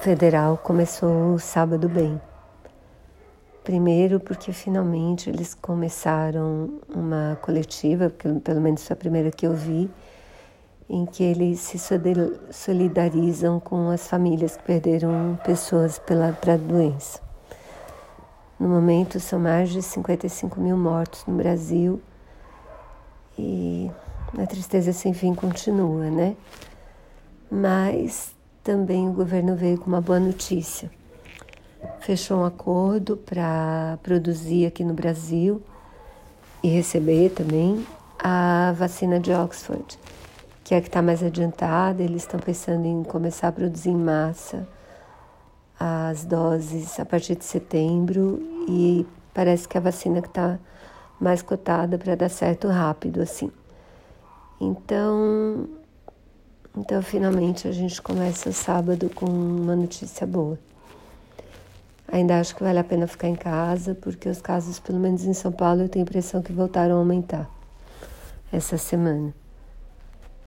federal começou o sábado bem. Primeiro, porque finalmente eles começaram uma coletiva, pelo menos foi a primeira que eu vi, em que eles se solidarizam com as famílias que perderam pessoas pela pra doença. No momento, são mais de 55 mil mortos no Brasil e a tristeza sem fim continua, né? Mas também o governo veio com uma boa notícia. Fechou um acordo para produzir aqui no Brasil e receber também a vacina de Oxford que é a que está mais adiantada, eles estão pensando em começar a produzir em massa as doses a partir de setembro e parece que é a vacina que está mais cotada para dar certo rápido assim. Então, então finalmente a gente começa o sábado com uma notícia boa. Ainda acho que vale a pena ficar em casa, porque os casos, pelo menos em São Paulo, eu tenho a impressão que voltaram a aumentar essa semana.